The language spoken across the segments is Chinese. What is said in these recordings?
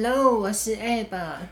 Hello，我是 Ab。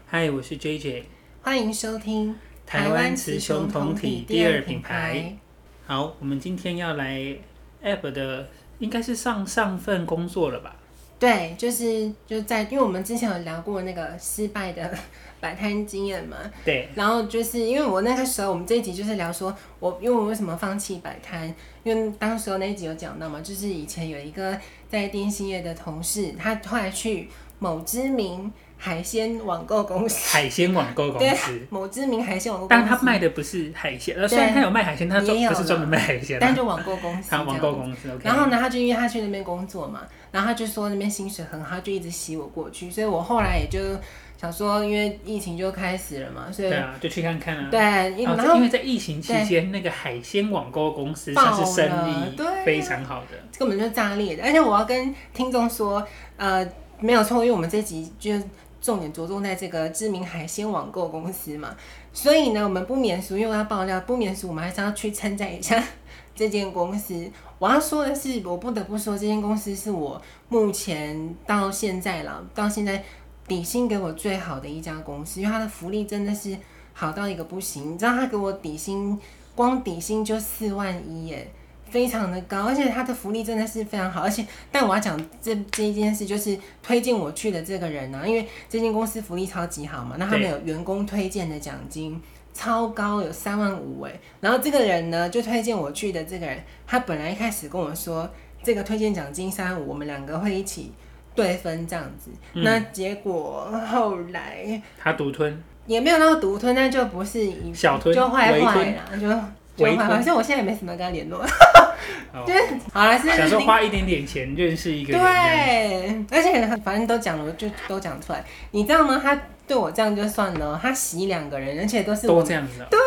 Hi，我是 JJ。欢迎收听台湾雌雄同体第二品牌。好，我们今天要来 Ab 的，应该是上上份工作了吧？对，就是就在，因为我们之前有聊过那个失败的 摆摊经验嘛。对。然后就是因为我那个时候，我们这一集就是聊说，我因为我为什么放弃摆摊？因为当时候那一集有讲到嘛，就是以前有一个在电信业的同事，他后来去某知名海鲜网购公司。海鲜网购公司。某知名海鲜网购公司。但他卖的不是海鲜，呃，虽然他有卖海鲜，他专不是专门卖海鲜，但就网购公司。他网购公司。然后呢，他就因为他去那边工作嘛。然后他就说那边薪水很好，他就一直吸我过去，所以我后来也就想说，因为疫情就开始了嘛，所以对啊，就去看看啊。对，然后因为在疫情期间，那个海鲜网购公司算是生意非常好的，根本就炸裂的。而且我要跟听众说，呃，没有错，因为我们这集就重点着重在这个知名海鲜网购公司嘛，所以呢，我们不免俗，因为要爆料，不免俗，我们还是要去称赞一下 这间公司。我要说的是，我不得不说，这间公司是我目前到现在了，到现在底薪给我最好的一家公司，因为它的福利真的是好到一个不行。你知道，他给我底薪，光底薪就四万一耶，非常的高，而且他的福利真的是非常好。而且，但我要讲这这一件事，就是推荐我去的这个人呢、啊，因为这间公司福利超级好嘛，那他们有员工推荐的奖金。超高，有三万五哎，然后这个人呢，就推荐我去的这个人，他本来一开始跟我说，这个推荐奖金三万五，我们两个会一起对分这样子。嗯、那结果后来他独吞，也没有那么独吞，那就不是一小吞，就坏坏了，就就坏坏。反正我现在也没什么跟他联络，就是好了，是想说花一点点钱认识一个人，对，而且反正都讲了，就都讲出来，你知道吗？他。对我这样就算了，他洗两个人，而且都是我都这样子、啊。对，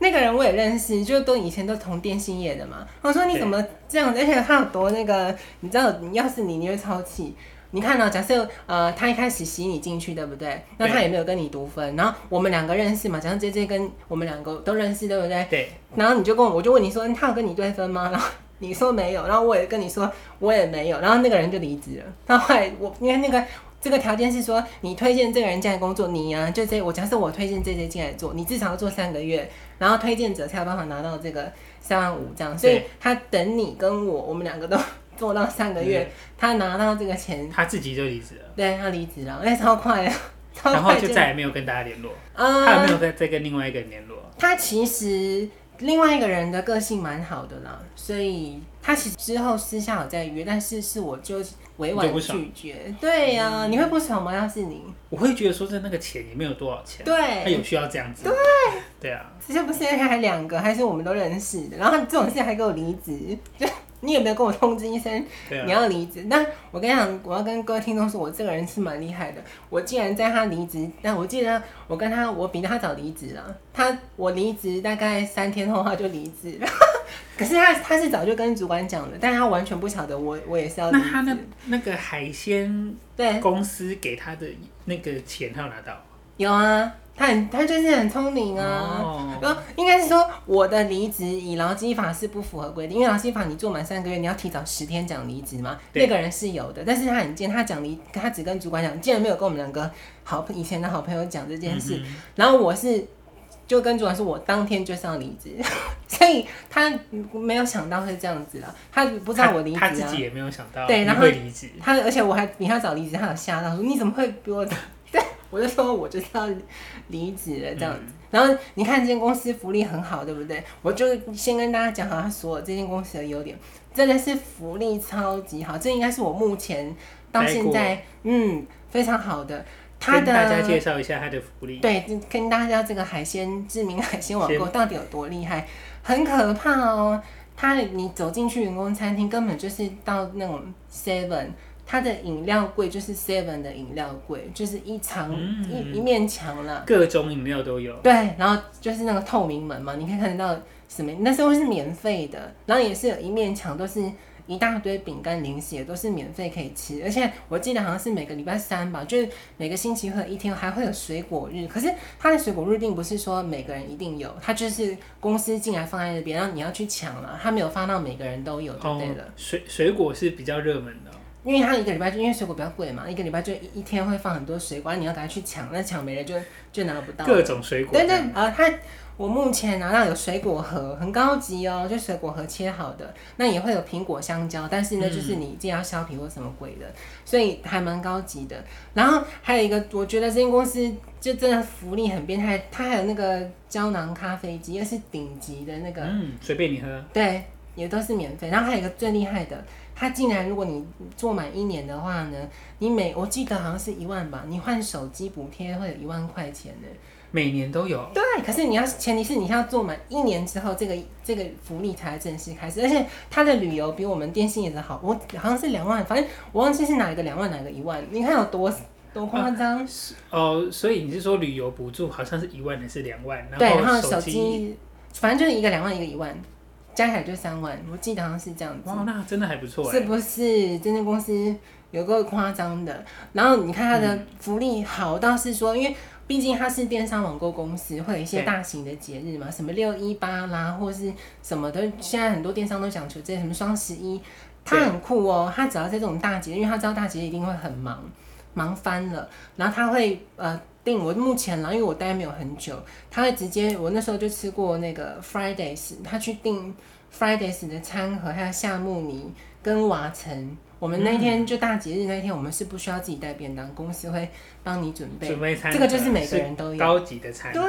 那个人我也认识，就都以前都同电信业的嘛。我说你怎么这样子？而且他有多那个，你知道，要是你，你会超气。你看呢、喔，假设呃，他一开始吸你进去，对不对？那他也没有跟你独分，然后我们两个认识嘛，假设 JJ 跟我们两个都认识，对不对？对。然后你就跟我，我就问你说，他有跟你对分吗？然后你说没有，然后我也跟你说我也没有，然后那个人就离职了。那后后来我因为那个。这个条件是说，你推荐这个人进来工作，你呀、啊，就这我假设我推荐这些进来做，你至少要做三个月，然后推荐者才有办法拿到这个三万五这样。所以他等你跟我，我们两个都做到三个月，他拿到这个钱，他自己就离职了。对，他离职了，哎，超快啊！然后就再也没有跟大家联络。嗯，他有没有再再跟另外一个人联络？他其实。另外一个人的个性蛮好的啦，所以他其实之后私下有在约，但是是我就委婉拒绝。对呀、啊，嗯、你会不爽吗？要是你，我会觉得说，这那个钱也没有多少钱，对，他有需要这样子。对，对啊，这不是他还两个，还是我们都认识的，然后这种事还给我离职，就。你有没有跟我通知一声你要离职？那、啊、我跟你讲，我要跟各位听众说，我这个人是蛮厉害的。我竟然在他离职，但我记得我跟他，我比他早离职了。他我离职大概三天后他就离职了。可是他他是早就跟主管讲的，但是他完全不晓得我我也是要离职。那他那那个海鲜对公司给他的那个钱，他有拿到？有啊。他很，他就是很聪明啊。然后、oh. 应该是说，我的离职以劳基法是不符合规定，因为劳基法你做满三个月，你要提早十天讲离职嘛。对那个人是有的，但是他很贱，他讲离，他只跟主管讲，竟然没有跟我们两个好以前的好朋友讲这件事。Mm hmm. 然后我是就跟主管说，我当天就是要离职，所以他没有想到是这样子了。他不知道我离职、啊，他自己也没有想到对，然后会离职。他而且我还比他早离职，他有吓到说，你怎么会比我？我就说，我就是要离职了这样子。嗯、然后你看这间公司福利很好，对不对？我就先跟大家讲好他所有这间公司的优点，真的是福利超级好。这应该是我目前到现在嗯非常好的。他的跟大家介绍一下他的福利。对，跟大家这个海鲜知名海鲜网购到底有多厉害？很可怕哦。他你走进去员工餐厅，根本就是到那种 seven。它的饮料柜就是 Seven 的饮料柜，就是一长、嗯、一一面墙了，各种饮料都有。对，然后就是那个透明门嘛，你可以看得到什么？那时候是免费的，然后也是有一面墙都是一大堆饼干零食，也都是免费可以吃。而且我记得好像是每个礼拜三吧，就是每个星期或者一天还会有水果日。可是它的水果日并不是说每个人一定有，它就是公司进来放在那边，然后你要去抢了，它没有发到每个人都有就对了。哦、水水果是比较热门的。因为他一个礼拜就因为水果比较贵嘛，一个礼拜就一一天会放很多水果，你要赶快去抢，那抢没了就就拿不到。各种水果。对对，啊，他我目前拿到有水果盒，很高级哦，就水果盒切好的，那也会有苹果、香蕉，但是呢，嗯、就是你一定要削皮或什么鬼的，所以还蛮高级的。然后还有一个，我觉得这间公司就真的福利很变态，它还有那个胶囊咖啡机，又是顶级的那个，嗯，随便你喝。对，也都是免费。然后还有一个最厉害的。他竟然，如果你做满一年的话呢，你每我记得好像是一万吧，你换手机补贴会有一万块钱呢。每年都有。对，可是你要前提是你要做满一年之后，这个这个福利才正式开始，而且它的旅游比我们电信也是好，我好像是两万，反正我忘记是哪一个两万，哪个一万，你看有多多夸张。啊。哦，所以你是说旅游补助好像是一万还是两万？对，然后手机反正就是一个两万，一个一万。加起来就三万，我记得好像是这样子。哇，那真的还不错。是不是？这间公司有够夸张的。然后你看它的福利好到是说，嗯、因为毕竟它是电商网购公司，会有一些大型的节日嘛，什么六一八啦，或是什么的。现在很多电商都讲求这些什么双十一，它很酷哦。它只要在这种大节，因为它知道大节一定会很忙，忙翻了。然后它会呃。定我目前啦，因为我待没有很久，他会直接我那时候就吃过那个 Fridays，他去订 Fridays 的餐盒，还有夏慕尼跟瓦城。我们那天就大节日那天，我们是不需要自己带便当，公司会帮你准备。准备餐，这个就是每个人都有高级的餐，对，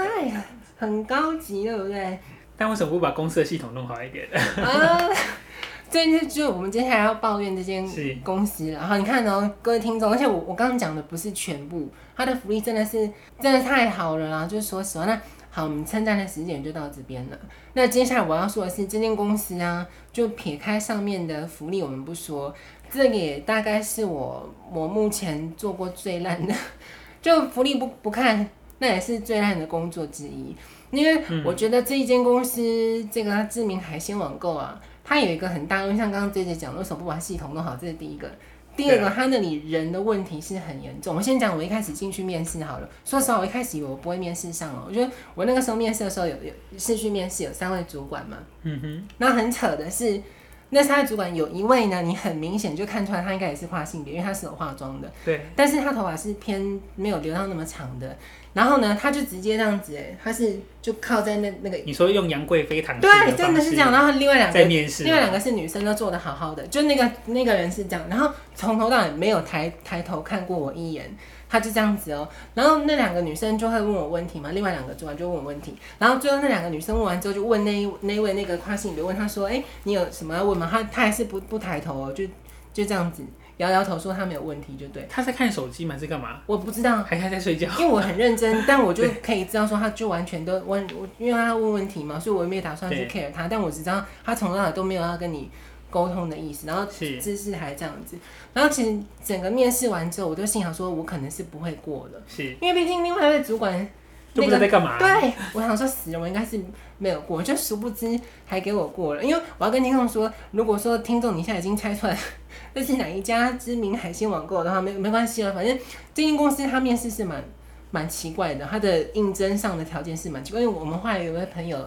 很高级，对不对？但为什么不把公司的系统弄好一点？啊这就我们接下来要抱怨这间公司了。然后你看哦，各位听众，而且我我刚刚讲的不是全部，它的福利真的是真的太好了啦。就是说实话，那好，我们称赞的时间就到这边了。那接下来我要说的是，这间公司啊，就撇开上面的福利我们不说，这个也大概是我我目前做过最烂的，就福利不不看，那也是最烂的工作之一。因为我觉得这一间公司，嗯、这个它知名海鲜网购啊。它有一个很大的，像刚刚 J J 讲，为什么不把系统弄好？这是第一个。第二个，它那里人的问题是很严重。我先讲，我一开始进去面试好了。说实话，我一开始以为我不会面试上哦。我觉得我那个时候面试的时候有有是去面试，有三位主管嘛。嗯哼。那很扯的是，那三位主管有一位呢，你很明显就看出来他应该也是跨性别，因为他是有化妆的。对。但是他头发是偏没有留到那么长的。然后呢，他就直接这样子，哎，他是就靠在那那个。你说用杨贵妃躺对，真的是这样。然后另外两个，在面试，另外两个是女生，都做的好好的。就那个那个人是这样，然后从头到尾没有抬抬头看过我一眼，他就这样子哦。然后那两个女生就会问我问题嘛，另外两个做完就问我问题。然后最后那两个女生问完之后，就问那那位那个跨性别问他说，哎，你有什么要问吗？他他还是不不抬头哦，就就这样子。摇摇头说他没有问题就对。他在看手机吗？在干嘛？我不知道，还还在睡觉。因为我很认真，但我就可以知道说他就完全都问，因为他问问题嘛，所以我也没有打算去 care 他。但我只知道他从头到尾都没有要跟你沟通的意思，然后姿势还这样子。然后其实整个面试完之后，我就心想说，我可能是不会过的，是因为毕竟另外一位主管。都不知道在干嘛？对，我想说死了，我应该是没有过，就殊不知还给我过了。因为我要跟听众说，如果说听众你现在已经猜出来 这是哪一家知名海鲜网购的话，没没关系了，反正这间公司他面试是蛮蛮奇怪的，他的应征上的条件是蛮奇怪。因为我们后来有位朋友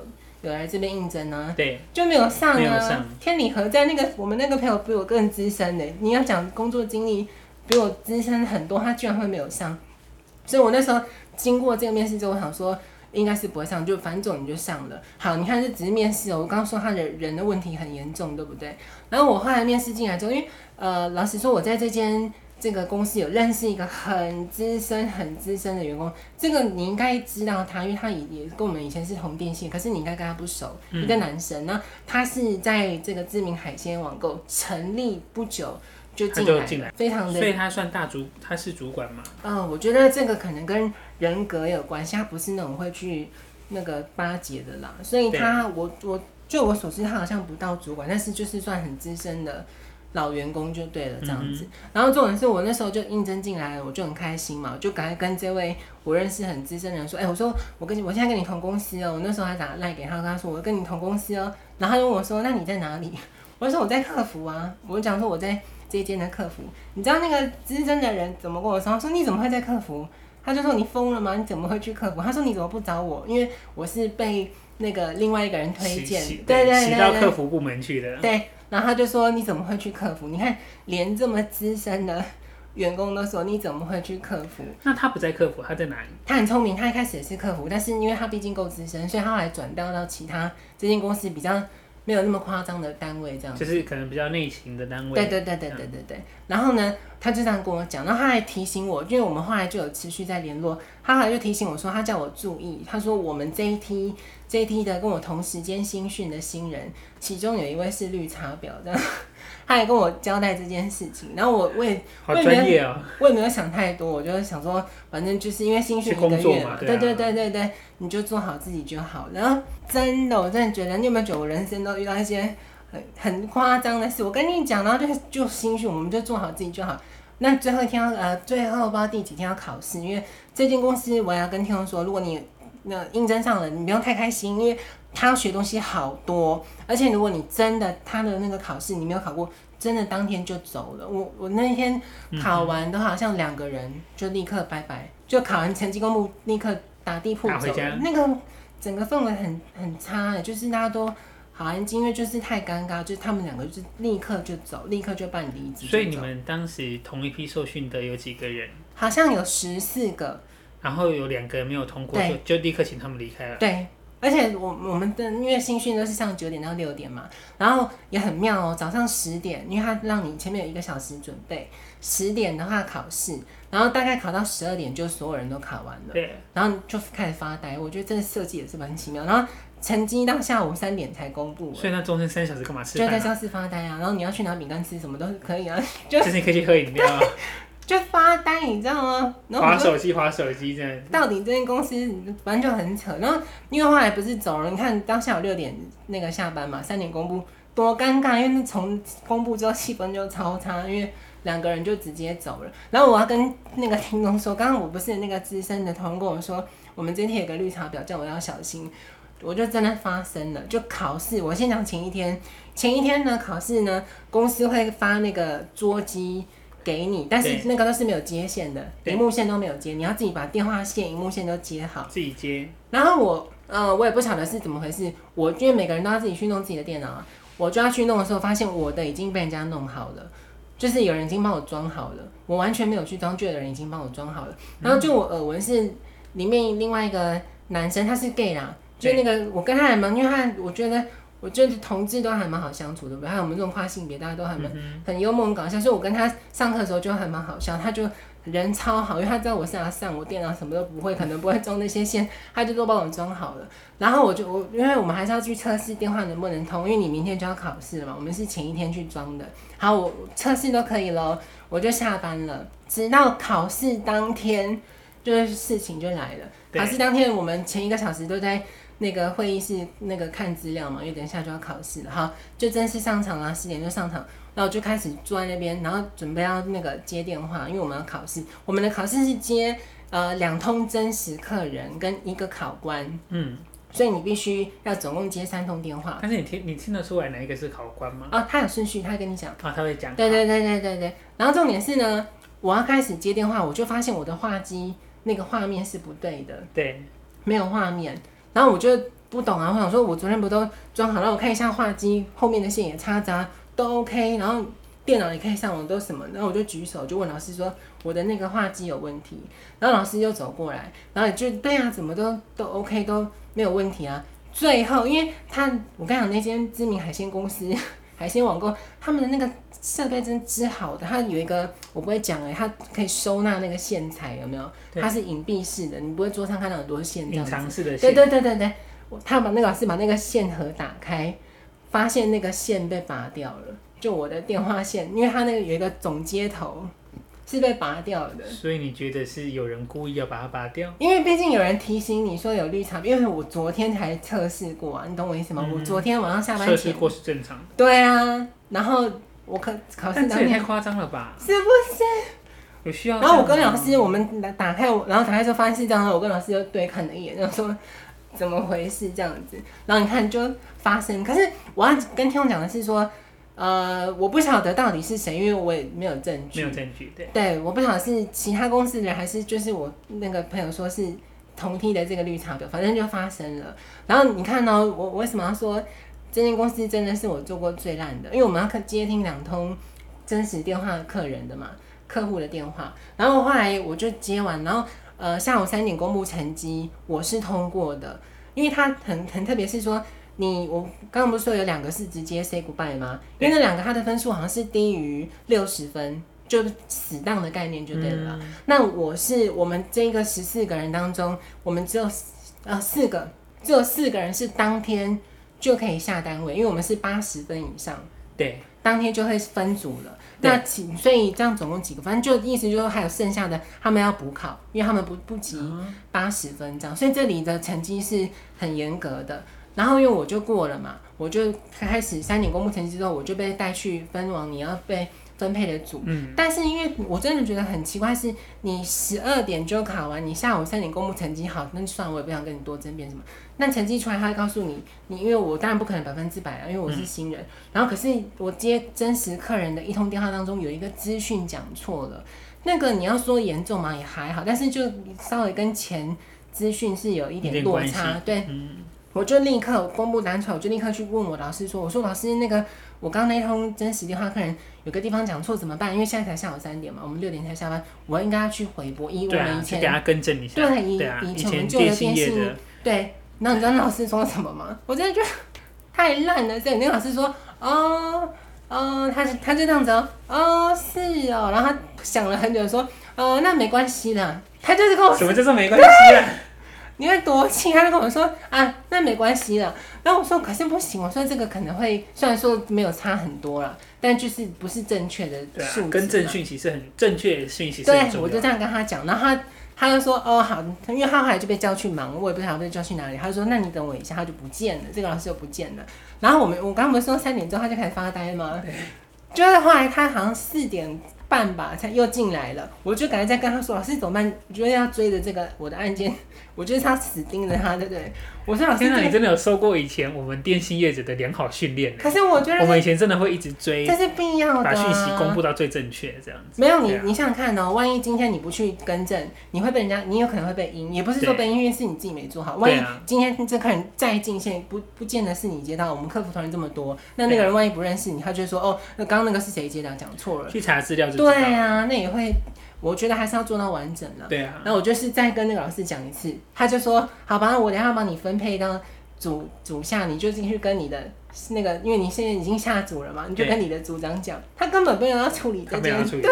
有来这边应征呢，对，就没有上啊。上天理何在？那个我们那个朋友比我更资深的，你要讲工作经历比我资深很多，他居然会没有上，所以我那时候。经过这个面试之后，我想说应该是不会上，就反正总你就上了。好，你看这只是面试哦。我刚刚说他的人的问题很严重，对不对？然后我后来面试进来之后，因为呃，老实说我在这间这个公司有认识一个很资深、很资深的员工，这个你应该知道他，因为他也也跟我们以前是同电信，可是你应该跟他不熟，嗯、一个男生。那他是在这个知名海鲜网购成立不久。就进来，非常的，所以他算大主，他是主管嘛？嗯，我觉得这个可能跟人格有关系，他不是那种会去那个巴结的啦。所以他，我我就我所知，他好像不到主管，但是就是算很资深的老员工就对了，这样子。嗯、然后重点是我那时候就应征进来了，我就很开心嘛，我就赶快跟这位我认识很资深的人说，哎、欸，我说我跟你，我现在跟你同公司哦、喔。我那时候还打赖给他，跟他说我跟你同公司哦、喔。然后他就问我说，那你在哪里？我就说我在客服啊。我就讲说我在。这一间的客服，你知道那个资深的人怎么跟我说？他说，你怎么会在客服？他就说，你疯了吗？你怎么会去客服？他说，你怎么不找我？因为我是被那个另外一个人推荐，对对对，对，到客服部门去的。对，然后他就说：“你怎么会去客服？你看，连这么资深的员工都说你怎么会去客服？那他不在客服，他在哪里？他很聪明，他一开始也是客服，但是因为他毕竟够资深，所以他后来转调到其他这间公司比较。”没有那么夸张的单位，这样就是可能比较内勤的单位。对对对对对对对。然后呢，他就这样跟我讲，然后他还提醒我，因为我们后来就有持续在联络，他后来就提醒我说，他叫我注意，他说我们这一梯这一梯的跟我同时间新训的新人，其中有一位是绿茶婊，这样。他也跟我交代这件事情，然后我我也好专业啊，我也没有想太多，我就想说，反正就是因为新训一个月嘛，对对对对对，你就做好自己就好。然后真的，我真的觉得，你有没有觉得我人生都遇到一些很很夸张的事？我跟你讲，然后就就新训，我们就做好自己就好。那最后一天要呃，最后不知道第几天要考试，因为这间公司我也要跟听众说，如果你那应征上了，你不用太开心，因为。他要学东西好多，而且如果你真的他的那个考试你没有考过，真的当天就走了。我我那天考完都好像两个人就立刻拜拜，就考完成绩公布立刻打地铺走了。那个整个氛围很很差，就是大家都好安静，因为就是太尴尬，就是他们两个就是立刻就走，立刻就办离职。所以你们当时同一批受训的有几个人？好像有十四个，然后有两个人没有通过，就就立刻请他们离开了。对。而且我我们的因为新训都是上九点到六点嘛，然后也很妙哦，早上十点，因为他让你前面有一个小时准备，十点的话考试，然后大概考到十二点就所有人都考完了，对，然后就开始发呆。我觉得这个设计也是蛮奇妙。然后成绩到下午三点才公布，所以那中间三小时干嘛吃？就在教室发呆啊，然后你要去拿饼干吃什么都可以啊，就其实你可以去喝饮料啊。就发呆，你知道吗？然后滑手机，滑手机，这样。到底这间公司反正就很扯。然后因为后来不是走了，你看当下午六点那个下班嘛，三点公布，多尴尬。因为从公布之后气氛就超差，因为两个人就直接走了。然后我要跟那个听众说，刚刚我不是那个资深的同事跟我说，我们今天有个绿茶婊，叫我要小心。我就真的发生了，就考试。我先讲前一天，前一天呢考试呢，公司会发那个桌机。给你，但是那个都是没有接线的，荧幕线都没有接，你要自己把电话线、荧幕线都接好。自己接。然后我，呃，我也不晓得是怎么回事，我因为每个人都要自己去弄自己的电脑啊，我就要去弄的时候，发现我的已经被人家弄好了，就是有人已经帮我装好了，我完全没有去装，就有人已经帮我装好了。然后就我耳闻是里面另外一个男生，他是 gay 啦，就那个我跟他很忙，因为他我觉得。我觉得同志都还蛮好相处的，还有我们这种跨性别，大家都还蛮很幽默、很搞笑。所以我跟他上课的时候就还蛮好笑，他就人超好，因为他知道我是要上，我电脑什么都不会，可能不会装那些线，他就都帮我装好了。然后我就我，因为我们还是要去测试电话能不能通，因为你明天就要考试了嘛。我们是前一天去装的。好，我测试都可以咯，我就下班了。直到考试当天，就是事情就来了。考试当天，我们前一个小时都在。那个会议室那个看资料嘛，因为等一下就要考试了，好，就正式上场了，十点就上场，然后就开始坐在那边，然后准备要那个接电话，因为我们要考试，我们的考试是接呃两通真实客人跟一个考官，嗯，所以你必须要总共接三通电话。但是你听你听得出来哪一个是考官吗？哦，他有顺序，他跟你讲。啊，他会讲。对对对对对对。然后重点是呢，我要开始接电话，我就发现我的话机那个画面是不对的，对，没有画面，然后我就。不懂啊！我想说，我昨天不都装好了？我看一下话机后面的线也插杂都 OK，然后电脑也可以上网都什么？然后我就举手就问老师说，我的那个话机有问题。然后老师又走过来，然后就对啊，怎么都都 OK 都没有问题啊。最后，因为他我刚讲那间知名海鲜公司 海鲜网购，他们的那个设备真之好的，它有一个我不会讲哎、欸，它可以收纳那个线材有没有？它是隐蔽式的，你不会桌上看到很多线这样子。隐藏式的线。对对对对对。他把那个老师把那个线盒打开，发现那个线被拔掉了，就我的电话线，因为它那个有一个总接头是被拔掉的。所以你觉得是有人故意要把它拔掉？因为毕竟有人提醒你说有绿茶，因为我昨天才测试过啊，你懂我意思吗？嗯、我昨天晚上下班前测试过是正常的。对啊，然后我可考试当天太夸张了吧？是不是？有需要？然后我跟老师我们打开，然后打开之后发现是这样，我跟老师就对看了一眼，然后说。怎么回事？这样子，然后你看就发生。可是我要跟听众讲的是说，呃，我不晓得到底是谁，因为我也没有证据。没有证据，对。对，我不晓得是其他公司的人，还是就是我那个朋友说是同梯的这个绿茶婊，反正就发生了。然后你看呢、我为什么要说这间公司真的是我做过最烂的，因为我们要接听两通真实电话客人的嘛，客户的电话。然后后来我就接完，然后呃下午三点公布成绩，我是通过的，因为他很很特别，是说你我刚刚不是说有两个是直接 say goodbye 吗？因为那两个他的分数好像是低于六十分，就死当的概念就对了。嗯、那我是我们这个十四个人当中，我们只有呃四个，只有四个人是当天。就可以下单位，因为我们是八十分以上，对，当天就会分组了。那所以这样总共几个？反正就意思就是还有剩下的，他们要补考，因为他们不不及八十分这样。所以这里的成绩是很严格的。然后因为我就过了嘛，我就开始三点公布成绩之后，我就被带去分往你要被分配的组。嗯，但是因为我真的觉得很奇怪，是你十二点就考完，你下午三点公布成绩好，那就算了，我也不想跟你多争辩什么。那成绩出来，他会告诉你，你因为我当然不可能百分之百啊，因为我是新人。嗯、然后可是我接真实客人的一通电话当中有一个资讯讲错了，那个你要说严重嘛也还好，但是就稍微跟前资讯是有一点落差。对，嗯、我就立刻公布单出来，我就立刻去问我老师说，我说老师那个我刚刚那通真实电话客人有个地方讲错怎么办？因为现在才下午三点嘛，我们六点才下班，我应该要去回拨，以我们以前给他更正一下，对，以以前我们旧的电信对。那你知道那老师说什么吗？我真的觉得太烂了。所以那老师说，哦，哦，他是他就这样子哦，哦，是哦。然后他想了很久说，哦，那没关系的。他就是跟我说，什么叫做没关系啊？你会多气？他就跟我说，啊，那没关系了。然后我说，可是不行。我说这个可能会，虽然说没有差很多了，但就是不是正确的数字。跟正讯息是很正确的讯息。对，我就这样跟他讲，然后他。他就说哦好，因为他后来就被叫去忙，我也不知道被叫去哪里。他就说那你等我一下，他就不见了，这个老师就不见了。然后我们我刚刚不是说三点钟他就开始发呆吗？对就是后来他好像四点半吧才又进来了，我就感觉在跟他说老师怎么办？我觉得要追着这个我的案件。我觉得他死盯着他，对不对？我说老师，天哪，你真的有受过以前我们电信业者的良好训练？可是我觉得我们以前真的会一直追，这是必要的，把讯息公布到最正确，这样子。没有你，你想想看哦，万一今天你不去更正，你会被人家，你有可能会被阴，也不是说被阴，因为是你自己没做好。万一今天这客人再进线，不不见得是你接到，我们客服同仁这么多，那那个人万一不认识你，他就说哦，那刚刚那个是谁接的？讲错了，去查资料就对啊，那也会。我觉得还是要做到完整了。对啊。那我就是再跟那个老师讲一次，他就说：“好吧，我等下帮你分配到组组下，你就进去跟你的那个，因为你现在已经下组了嘛，你就跟你的组长讲，他根本没有要处理这件事。对，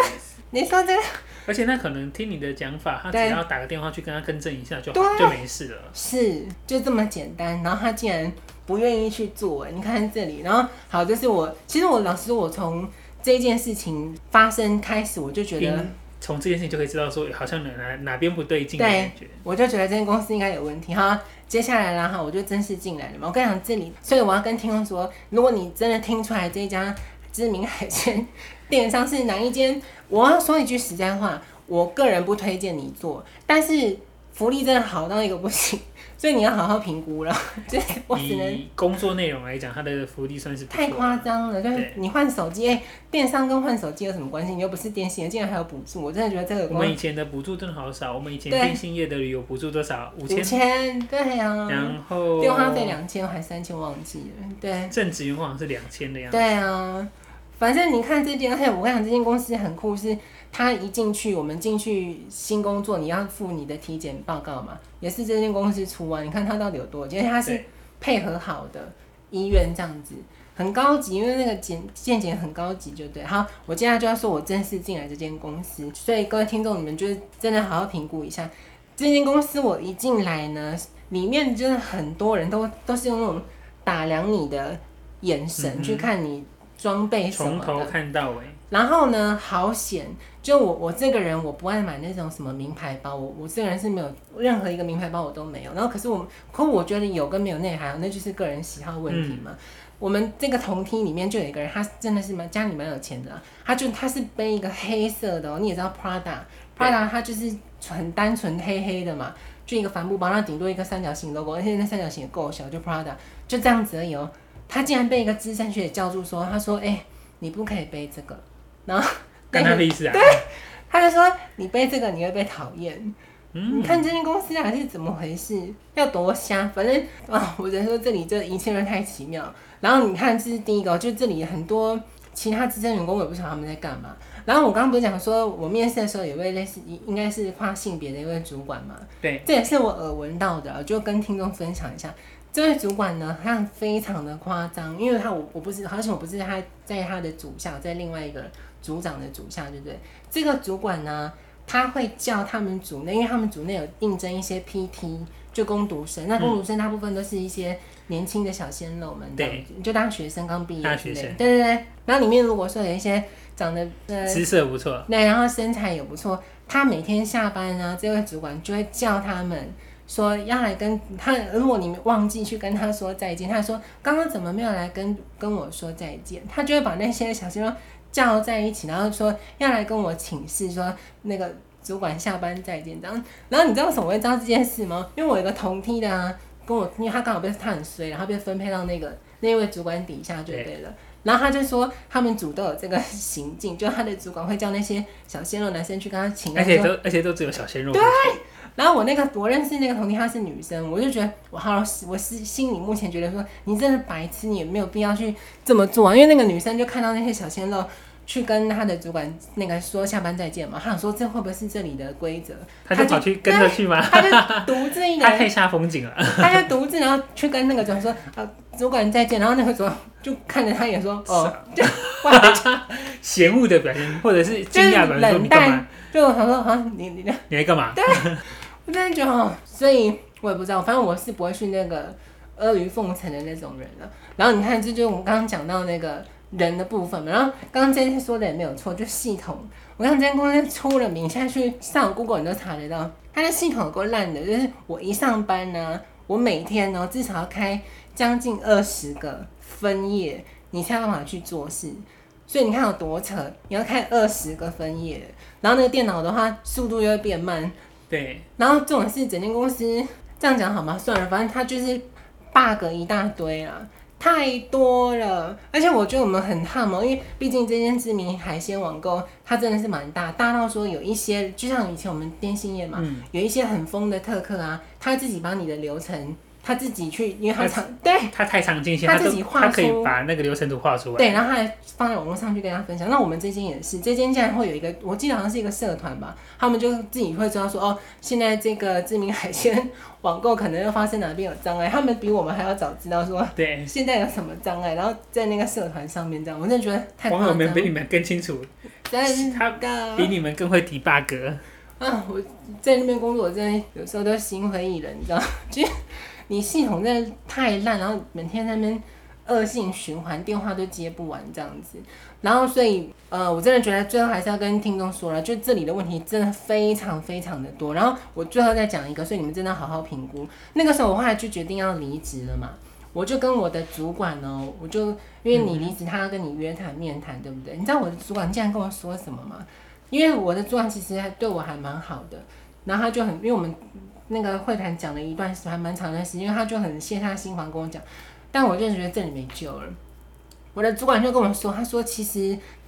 你说这个。而且他可能听你的讲法，他只要打个电话去跟他更正一下就好，就没事了。是，就这么简单。然后他竟然不愿意去做，哎，你看这里。然后好，就是我，其实我老师，我从这件事情发生开始，我就觉得。从这件事情就可以知道，说好像哪哪哪边不对劲的感觉。我就觉得这间公司应该有问题哈。接下来啦哈，我就正式进来了嘛。我跟你讲这里，所以我要跟听众说，如果你真的听出来这一家知名海鲜电商是哪一间，我要说一句实在话，我个人不推荐你做，但是福利真的好到一个不行。所以你要好好评估了，就我只能工作内容来讲，它的福利算是太夸张了。就是你换手机，哎，电商跟换手机有什么关系？你又不是电信业，竟然还有补助，我真的觉得这个。我们以前的补助真的好少，我们以前电信业的旅游补助多少？五千。五千，对啊。然后电话费两千还三千，忘记了。对。正职员工好像是两千的样子。对啊，反正你看这间，而且我跟你讲，这间公司很酷是。他一进去，我们进去新工作，你要付你的体检报告嘛，也是这间公司出啊。你看他到底有多？因为他是配合好的医院这样子，很高级，因为那个检健检很高级，就对。好，我接下来就要说我正式进来这间公司，所以各位听众，你们就是真的好好评估一下这间公司。我一进来呢，里面真的很多人都都是用那种打量你的眼神、嗯、去看你装备什么的，从头看到尾。然后呢，好险！就我我这个人，我不爱买那种什么名牌包，我我这个人是没有任何一个名牌包我都没有。然后可是我，可我觉得有跟没有那还好，那就是个人喜好问题嘛。嗯、我们这个同梯里面就有一个人，他真的是蛮家里蛮有钱的，他就他是背一个黑色的，你也知道 Prada，Prada 它就是很单纯黑黑的嘛，就一个帆布包，然后顶多一个三角形 logo，而且那三角形也够小，就 Prada 就这样子而已哦。他竟然被一个资深学姐叫住说，他说：“哎、欸，你不可以背这个。”然后，跟他的意思啊？对，他就说你背这个你会被讨厌。嗯，你看这间公司还是怎么回事？要多瞎，反正啊，我只能说这里这一切都太奇妙。然后你看，这是第一个，就这里很多其他资深员工，我也不晓得他们在干嘛。然后我刚刚不是讲说，我面试的时候有位类似应该是跨性别的一位主管嘛？对，这也是我耳闻到的，就跟听众分享一下。这位主管呢，他非常的夸张，因为他我我不是，而且我不是他在他的主下，在另外一个组长的组下，对不对？这个主管呢，他会叫他们组内，因为他们组内有应征一些 PT，就攻读生，那攻读生大部分都是一些年轻的小鲜肉们，对，就当学生刚毕业，大学生，对对对。然后里面如果说有一些。长得呃姿色不错，对，然后身材也不错。他每天下班呢，这位主管就会叫他们说要来跟他。如果你们忘记去跟他说再见，他说刚刚怎么没有来跟跟我说再见？他就会把那些小鲜肉叫在一起，然后说要来跟我请示，说那个主管下班再见这样。然后你知道为什么我会知道这件事吗？因为我有个同梯的啊，跟我，因为他刚好被他很衰，然后被分配到那个那位主管底下就对了。然后他就说，他们组都有这个行径，就他的主管会叫那些小鲜肉男生去跟他请，而且都而且都只有小鲜肉。对。然后我那个我认识那个同学，她是女生，我就觉得我好，我是心里目前觉得说，你真是白痴，你也没有必要去这么做啊。因为那个女生就看到那些小鲜肉去跟他的主管那个说下班再见嘛，她想说这会不会是这里的规则？他就跑去跟着去吗？他就独自一个人，他太煞风景了。他就独自然后去跟那个主管说啊。主管再见，然后那个主管就看着他也说：“哦，就 嫌恶的表情，或者是惊讶的表情，你干嘛？”就我想说：“啊，你你你来干嘛？”对，我真的觉得，所以我也不知道，反正我是不会去那个阿谀奉承的那种人了。然后你看，这就是我们刚刚讲到那个人的部分嘛。然后刚刚这些说的也没有错，就系统。我看这间公司出了名，现在去上 Google 你都查得到，它的系统有够烂的。就是我一上班呢，我每天呢至少要开。将近二十个分页，你才有办法去做事。所以你看有多扯，你要开二十个分页，然后那个电脑的话速度又会变慢。对。然后这种事，整间公司这样讲好吗？算了，反正它就是 bug 一大堆啊，太多了。而且我觉得我们很怕嘛，因为毕竟这间知名海鲜网购，它真的是蛮大，大到说有一些，就像以前我们电信业嘛，嗯、有一些很疯的特客啊，他自己把你的流程。他自己去，因为他常对他太常进行，他自己画出，他可以把那个流程图画出来。对，然后他还放在网络上去跟他分享。那我们这间也是，这间竟然会有一个，我记得好像是一个社团吧，他们就自己会知道说，哦，现在这个知名海鲜网购可能又发生哪边有障碍，他们比我们还要早知道说，对，现在有什么障碍，然后在那个社团上面这样，我真的觉得太网友们比你们更清楚，真的他比你们更会提 bug。啊，我在那边工作，我真的有时候都心灰意冷，你知道，就。你系统真的太烂，然后每天在那边恶性循环，电话都接不完这样子，然后所以呃，我真的觉得最后还是要跟听众说了，就这里的问题真的非常非常的多。然后我最后再讲一个，所以你们真的好好评估。那个时候我后来就决定要离职了嘛，我就跟我的主管呢，我就因为你离职，他要跟你约谈面谈，对不对？你知道我的主管竟然跟我说什么吗？因为我的主管其实还对我还蛮好的，然后他就很因为我们。那个会谈讲了一段时，还蛮长的时间，因为他就很卸下心防跟我讲，但我就觉得这里没救了。我的主管就跟我说，他说其实，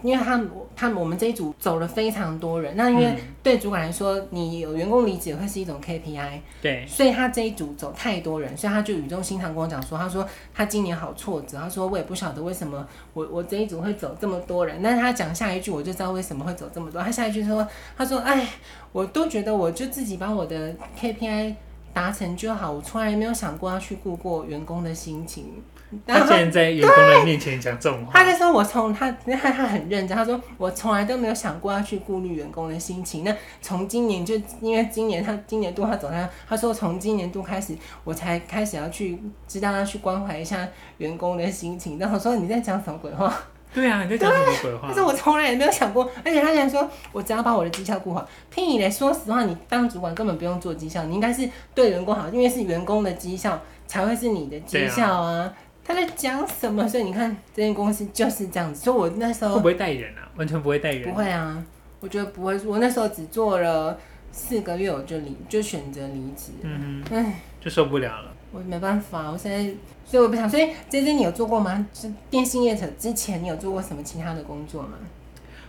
因为他他们我们这一组走了非常多人，那因为对主管来说，你有员工离职也会是一种 KPI，对，所以他这一组走太多人，所以他就语重心长跟我讲说，他说他今年好挫折，他说我也不晓得为什么我我这一组会走这么多人，但是他讲下一句我就知道为什么会走这么多，他下一句说，他说哎，我都觉得我就自己把我的 KPI 达成就好，我从来没有想过要去顾过员工的心情。他竟然在员工的面前讲这种话，他就说：“我从他，他他很认真。他说我从来都没有想过要去顾虑员工的心情。那从今年就因为今年他今年度他走他，他说从今年度开始，我才开始要去知道要去关怀一下员工的心情。然后我说你在讲什么鬼话？对啊，你在讲什么鬼话？但是我从来也没有想过，而且他竟然说我只要把我的绩效顾好。屁嘞！说实话，你当主管根本不用做绩效，你应该是对员工好，因为是员工的绩效才会是你的绩效啊。”他在讲什么？所以你看，这间公司就是这样子。所以我那时候会不会带人啊？完全不会带人。不会啊，我觉得不会。我那时候只做了四个月，我就离，就选择离职。嗯哼，唉，就受不了了。我没办法，我现在，所以我不想。所以这间你有做过吗？是电信业者之前，你有做过什么其他的工作吗？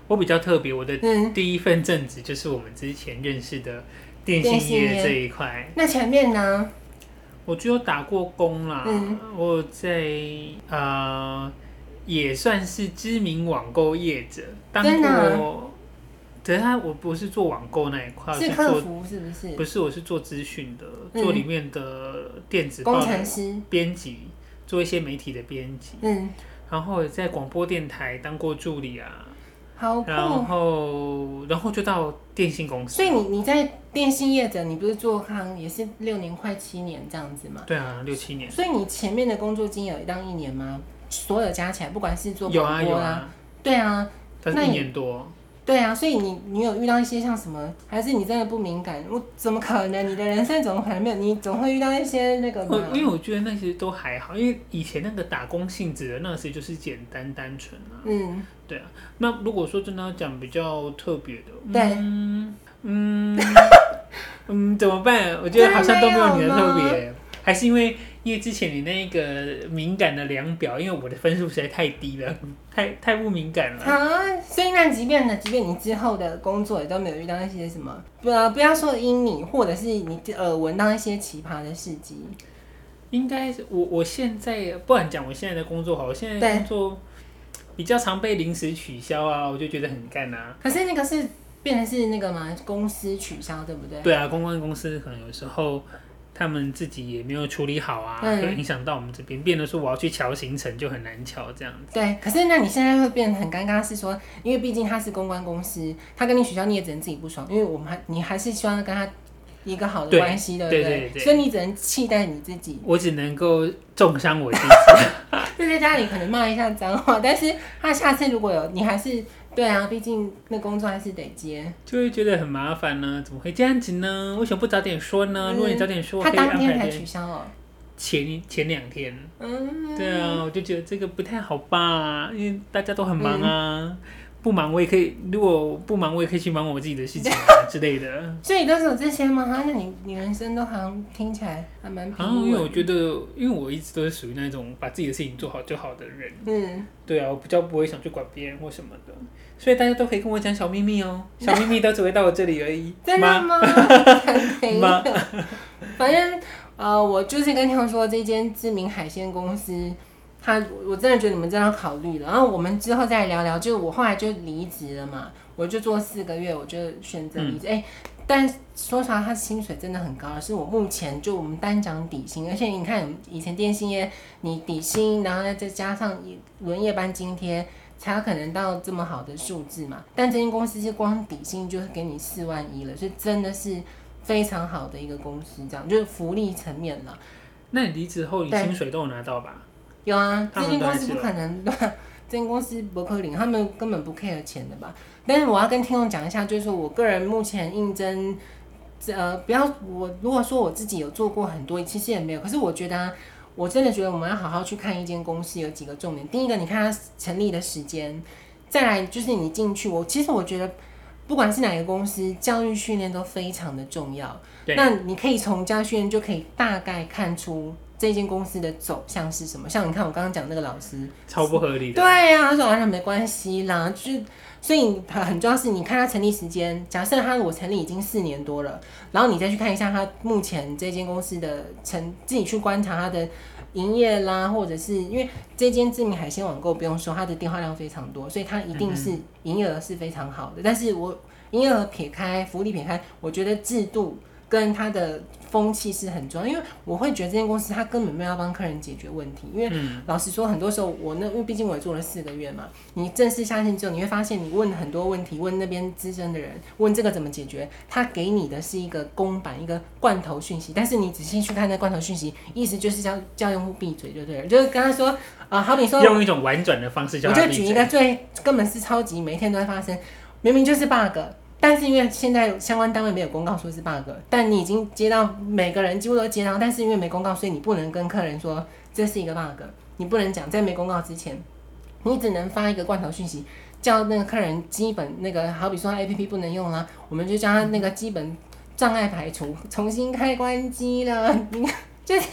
我比较特别，我的第一份正职就是我们之前认识的电信业这一块。那前面呢？我就有打过工啦，嗯、我在呃也算是知名网购业者当过，可是他我不是做网购那一块，是客服是不是？不是，我是做资讯的，嗯、做里面的电子报工程师编辑，做一些媒体的编辑。嗯，然后在广播电台当过助理啊。好，然后，然后就到电信公司。所以你你在电信业者，你不是做康也是六年快七年这样子吗？对啊，六七年。所以你前面的工作经验有当一年吗？所有加起来，不管是做广播啊，有啊，有啊，对啊，那一年多。对啊，所以你你有遇到一些像什么？还是你真的不敏感？我怎么可能？你的人生怎么可能没有？你总会遇到一些那个。因为我觉得那些都还好，因为以前那个打工性质的那些就是简单单纯啊。嗯，对啊。那如果说真的要讲比较特别的，对，嗯嗯 嗯，怎么办？我觉得好像都没有你的特别，还是因为。因为之前你那个敏感的量表，因为我的分数实在太低了，太太不敏感了。啊，所以那即便呢，即便你之后的工作也都没有遇到一些什么，不要不要说因你，或者是你耳闻到一些奇葩的事迹。应该是我我现在不敢讲，我现在的工作好，我现在工作比较常被临时取消啊，我就觉得很干啊。可是那个是变成是那个嘛，公司取消对不对？对啊，公关公司可能有时候。他们自己也没有处理好啊，会影响到我们这边，变得说我要去瞧行程就很难瞧这样子。对，可是那你现在会变得很尴尬，是说，因为毕竟他是公关公司，他跟你取消你也只能自己不爽，因为我们还你还是希望跟他一个好的关系的，对不对？对对对，所以你只能期待你自己。我只能够重伤我自己，就在家里可能骂一下脏话，但是他下次如果有你还是。对啊，毕竟那工作还是得接，就会觉得很麻烦呢。怎么会这样子呢？为什么不早点说呢？嗯、如果你早点说，他当天才取消哦。前前两天，嗯，对啊，我就觉得这个不太好吧，因为大家都很忙啊。嗯不忙我也可以，如果不忙我也可以去忙我自己的事情啊之类的。所以都是有这些吗？那你你人生都好像听起来还蛮平稳。因为我觉得，因为我一直都是属于那种把自己的事情做好就好的人。嗯，对啊，我比较不会想去管别人或什么的，所以大家都可以跟我讲小秘密哦，小秘密都只会到我这里而已。真的吗？吗反正呃，我就是跟他们说这间知名海鲜公司。他，我真的觉得你们真的要考虑了。然后我们之后再聊聊，就我后来就离职了嘛，我就做四个月，我就选择离职。哎、嗯欸，但说实话，他薪水真的很高，是我目前就我们单讲底薪，而且你看以前电信业，你底薪，然后再加上轮夜班津贴，才有可能到这么好的数字嘛。但这间公司是光底薪就是给你四万一了，所以真的是非常好的一个公司，这样就是福利层面了。那你离职后，你薪水都有拿到吧？有啊，这间公司不可能，对吧？这间公司不可能，他们根本不 care 钱的吧？但是我要跟听众讲一下，就是说我个人目前应征，呃，不要我如果说我自己有做过很多，其实也没有。可是我觉得啊，我真的觉得我们要好好去看一间公司，有几个重点。第一个，你看它成立的时间，再来就是你进去，我其实我觉得不管是哪个公司，教育训练都非常的重要。对。那你可以从教育训练就可以大概看出。这间公司的走向是什么？像你看我刚刚讲那个老师，超不合理的。对呀、啊，他说完全没关系啦，就是所以很很重要是，你看他成立时间，假设他我成立已经四年多了，然后你再去看一下他目前这间公司的成，自己去观察他的营业啦，或者是因为这间知名海鲜网购不用说，它的电话量非常多，所以它一定是营业额是非常好的。嗯、但是我营业额撇开，福利撇开，我觉得制度跟他的。风气是很重要，因为我会觉得这间公司他根本没有要帮客人解决问题。因为老实说，很多时候我那因为毕竟我也做了四个月嘛，你正式下线之后，你会发现你问很多问题，问那边资深的人，问这个怎么解决，他给你的是一个公版一个罐头讯息。但是你仔细去看那罐头讯息，意思就是叫叫用户闭嘴就对了，就是跟他说啊、呃，好比说用一种婉转的方式叫。我就举一个最根本是超级每天都在发生，明明就是 bug。但是因为现在相关单位没有公告说是 bug，但你已经接到每个人几乎都接到，但是因为没公告，所以你不能跟客人说这是一个 bug，你不能讲在没公告之前，你只能发一个罐头讯息，叫那个客人基本那个好比说 APP 不能用啦，我们就叫他那个基本障碍排除，重新开关机了，你 就是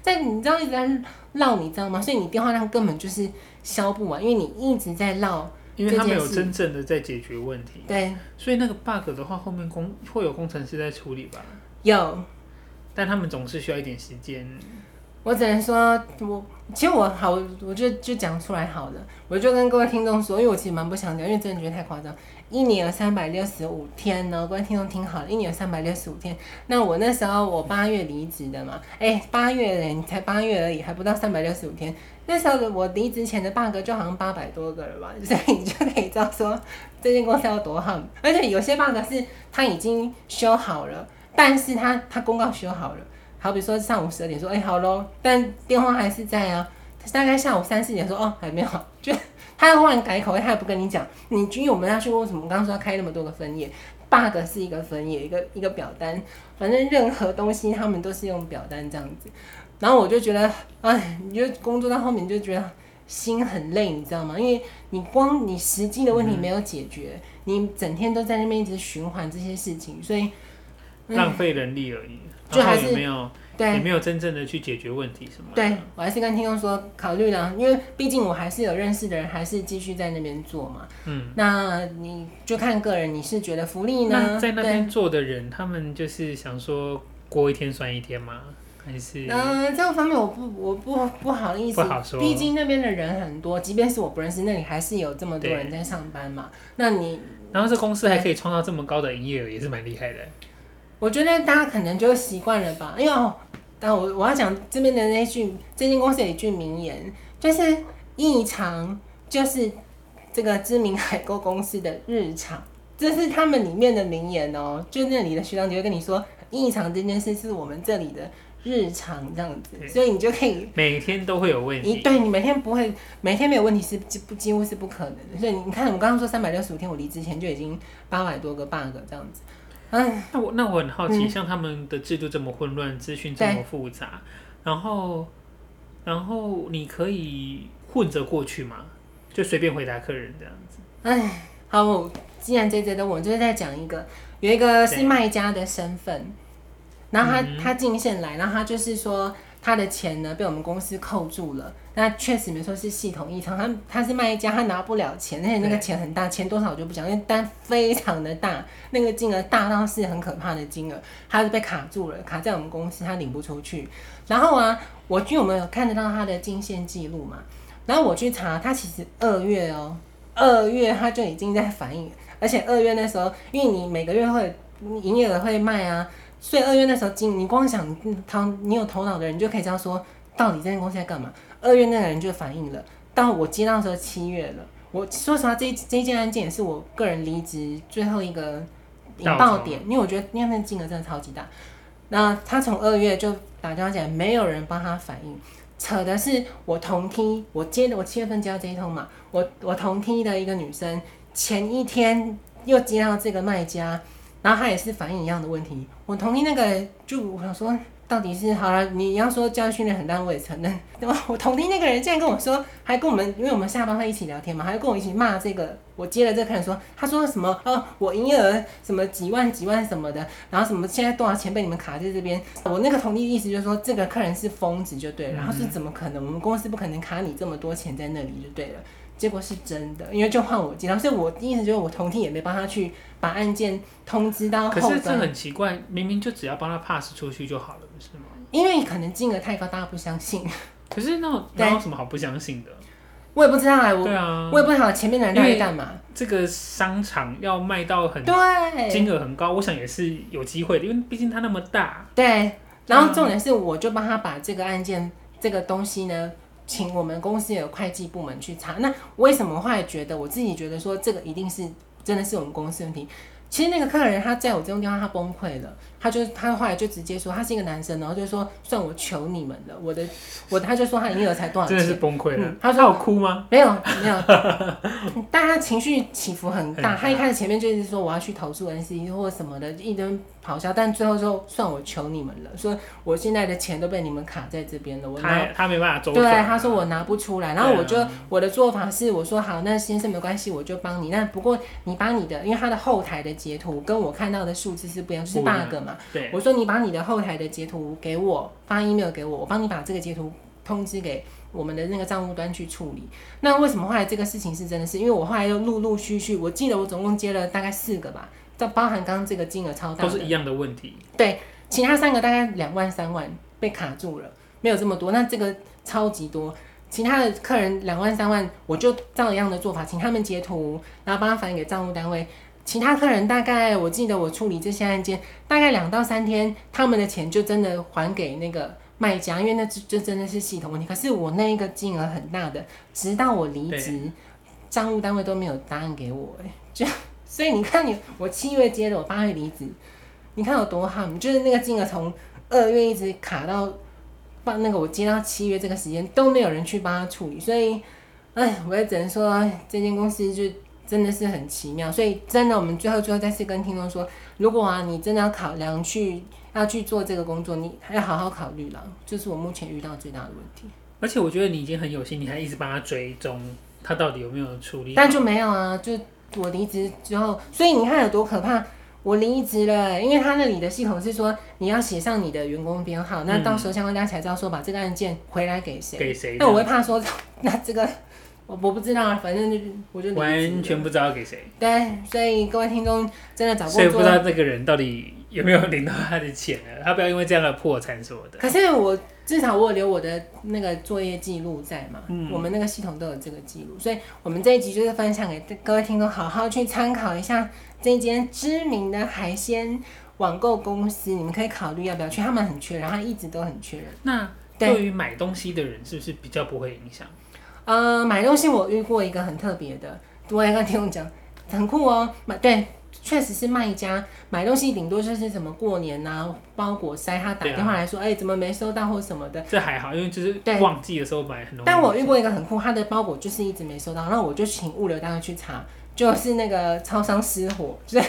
在你知道一直在绕，你知道吗？所以你电话量根本就是消不完，因为你一直在绕。因为他没有真正的在解决问题。对，所以那个 bug 的话，后面工会有工程师在处理吧？有，但他们总是需要一点时间。我只能说，我其实我好，我就就讲出来好了。我就跟各位听众说，因为我其实蛮不想讲，因为真的觉得太夸张。一年有三百六十五天呢，各位听众听好了，一年有三百六十五天。那我那时候我八月离职的嘛，哎、欸，八月嘞，才八月而已，还不到三百六十五天。那时候我离职前的 bug 就好像八百多个了吧，所以你就可以知道说这间公司有多好。而且有些 bug 是他已经修好了，但是他他公告修好了。好比说上午十二点说，哎、好喽，但电话还是在啊。大概下午三四点说，哦，还没有，就他要忽然改口，他也不跟你讲。你因为我们要去为什么？我刚刚说要开那么多个分页，bug 是一个分页，一个一个表单，反正任何东西他们都是用表单这样子。然后我就觉得，哎，你就工作到后面就觉得心很累，你知道吗？因为你光你实际的问题没有解决，嗯、你整天都在那边一直循环这些事情，所以、嗯、浪费人力而已。就还是没有，对，也没有真正的去解决问题什么。对，我还是跟听众说考虑了，因为毕竟我还是有认识的人，还是继续在那边做嘛。嗯，那你就看个人，你是觉得福利呢？那在那边做的人，他们就是想说过一天算一天吗？还是？嗯、呃，这个方面我不，我不不好意思。毕竟那边的人很多，即便是我不认识，那里还是有这么多人在上班嘛。那你，然后这公司还可以创造这么高的营业额，也是蛮厉害的。我觉得大家可能就习惯了吧，因为，但我我要讲这边的那句，这间公司有一句名言，就是异常就是这个知名海购公司的日常，这是他们里面的名言哦。就那里的学长就会跟你说，异常这件事是我们这里的日常这样子，所以你就可以每天都会有问题。对，你每天不会，每天没有问题是几不几乎是不可能的。所以你看，我刚刚说三百六十五天，我离职前就已经八百多个 bug 这样子。嗯，那我那我很好奇，嗯、像他们的制度这么混乱，资讯这么复杂，然后然后你可以混着过去吗？就随便回答客人这样子。哎，好，既然这这的，我就是在讲一个，有一个是卖家的身份，然后他、嗯、他进线来，然后他就是说。他的钱呢被我们公司扣住了，那确实没错是系统异常。他他是卖家，他拿不了钱，而且那个钱很大，钱多少我就不讲，因为单非常的大，那个金额大到是很可怕的金额，他是被卡住了，卡在我们公司，他领不出去。然后啊，我因为我们有看得到他的进线记录嘛，然后我去查，他其实二月哦、喔，二月他就已经在反映，而且二月那时候，因为你每个月会营业额会卖啊。所以二月那时候，进你光想头，你有头脑的人，就可以知道说，到底这间公司在干嘛。二月那个人就反映了，到我接到的时候七月了。我说实话，这这件案件也是我个人离职最后一个引爆点，因为我觉得那份金额真的超级大。那他从二月就打电话进来，没有人帮他反映，扯的是我同梯，我接的我七月份接到这一通嘛，我我同梯的一个女生，前一天又接到这个卖家。然后他也是反映一样的问题，我同意那个，就我想说，到底是好了，你要说教育训练很烂，我也承认，对吧？我同意那个人竟然跟我说，还跟我们，因为我们下班会一起聊天嘛，还跟我一起骂这个，我接了这个客人说，他说什么哦，我营业额什么几万几万什么的，然后什么现在多少钱被你们卡在这边，我那个同意的意思就是说，这个客人是疯子就对了，然后是怎么可能，我们公司不可能卡你这么多钱在那里就对了。结果是真的，因为就换我接到，所以我第一次觉得我同梯也没帮他去把案件通知到后端。可是这很奇怪，明明就只要帮他 pass 出去就好了，不是吗？因为可能金额太高，大家不相信。可是那那有什么好不相信的？我也不知道哎，我对啊，我也不知道前面的人在干嘛。这个商场要卖到很对金额很高，我想也是有机会的，因为毕竟它那么大。对，然后重点是，我就帮他把这个案件这个东西呢。请我们公司的会计部门去查。那为什么会觉得我自己觉得说这个一定是真的是我们公司问题？其实那个客人他在我这种电话他崩溃了，他就他后来就直接说他是一个男生，然后就说算我求你们了，我的 我他就说他营业额才多少钱？真的是崩溃了。嗯、他说他有哭吗？没有没有，但他情绪起伏很大。他一开始前面就是说我要去投诉 NC 或什么的，一顿咆哮，但最后说算我求你们了，说我现在的钱都被你们卡在这边了，我他他没办法周转。对，他说我拿不出来，然后我就、啊、我的做法是我说好，那先生没关系，我就帮你。那不过你把你的，因为他的后台的。截图跟我看到的数字是不一样，就是 bug 嘛。对，对，我说你把你的后台的截图给我，发 email 给我，我帮你把这个截图通知给我们的那个账务端去处理。那为什么后来这个事情是真的是？因为我后来又陆陆续续，我记得我总共接了大概四个吧，这包含刚刚这个金额超大，都是一样的问题。对，其他三个大概两万三万被卡住了，没有这么多。那这个超级多，其他的客人两万三万，我就照一样的做法，请他们截图，然后帮他反映给账务单位。其他客人大概我记得我处理这些案件，大概两到三天，他们的钱就真的还给那个卖家，因为那这真的是系统问题。可是我那一个金额很大的，直到我离职，账务单位都没有答案给我，哎，就所以你看你我七月接的，我八月离职，你看有多好，就是那个金额从二月一直卡到把那个我接到七月这个时间都没有人去帮他处理，所以哎，我也只能说这间公司就。真的是很奇妙，所以真的，我们最后最后再次跟听众说，如果啊，你真的要考量去要去做这个工作，你还要好好考虑了。这是我目前遇到最大的问题。而且我觉得你已经很有心，你还一直帮他追踪他到底有没有处理。但就没有啊，就我离职之后，所以你看有多可怕。我离职了，因为他那里的系统是说你要写上你的员工编号，那到时候相关大家才知道说把这个案件回来给谁。给谁？那我会怕说，那这个。我我不知道啊，反正就我就完全不知道给谁。对，所以各位听众真的找工作，所以不知道这个人到底有没有领到他的钱了，他不要因为这样的破产什么的。可是我至少我有留我的那个作业记录在嘛，嗯，我们那个系统都有这个记录，所以我们这一集就是分享给各位听众，好好去参考一下这间知名的海鲜网购公司，你们可以考虑要不要去，他们很缺人，他一直都很缺人。那对于买东西的人，是不是比较不会影响？呃，买东西我遇过一个很特别的，我也跟听众讲，很酷哦。买对，确实是卖家买东西，顶多就是什么过年啊，包裹塞，他打电话来说，哎、啊欸，怎么没收到或什么的。这还好，因为就是旺季的时候买很多。但我遇过一个很酷，他的包裹就是一直没收到，然后我就请物流单位去查。就是那个超商失火，就是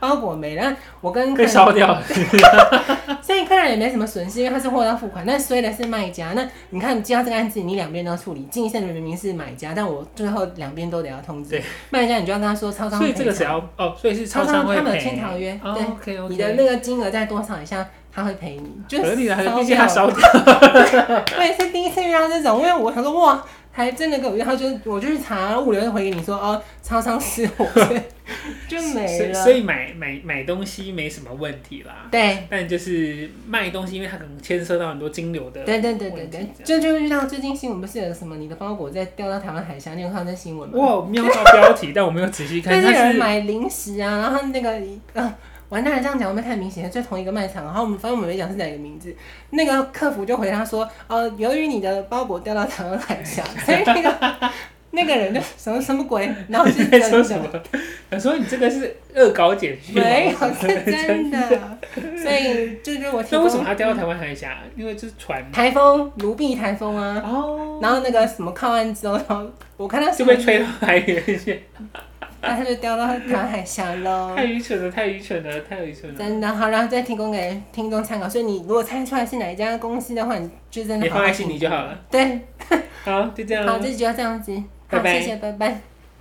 包裹没了，我跟客人烧掉了，所以客人也没什么损失，因为他是货到付款。那衰的是卖家，那你看接到这个案子，你两边都要处理。进线的明明是买家，但我最后两边都得要通知。对，卖家你就要跟他说超商。所以这个只要哦，所以是超商他们有签条约，对、哦 okay, okay，你的那个金额在多少以下，他会赔你。就合理的，毕竟他烧掉。我也是第一次遇到这种，因为我想说哇。还真的给我，然后就我就去查物流，回给你说哦，超商失火，就没了。所以买买买东西没什么问题啦。对。但就是卖东西，因为它可能牵涉到很多金流的。对对对对对。就就遇到最近新闻不是有什么你的包裹在掉到台湾海峡，你有看到那新闻吗？哇，瞄到标题，但我没有仔细看。就是有人买零食啊，然后那个呃。完蛋了，这样讲会不会太明显了？就同一个卖场，然后我们反正我们没讲是哪个名字。那个客服就回他说：“呃，由于你的包裹掉到台湾海峡，所以那个那个人就什么什么鬼？”然后是真的。说什么？他说：“你这个是恶搞简讯。”没有，是真的。所以就是我听。那为什么他掉到台湾海峡？因为就是船。台风卢碧台风啊。哦。然后那个什么靠岸之后，然后我看到 就被吹到海里去。那他就掉到台湾海峡喽！太愚蠢了，太愚蠢了，太愚蠢了！真的好，然后再提供给听众参考。所以你如果猜出来是哪一家公司的话，你就真的。你放在心里就好了。对，好，就这样。好，这集就要这样子。好，拜拜谢谢，拜拜。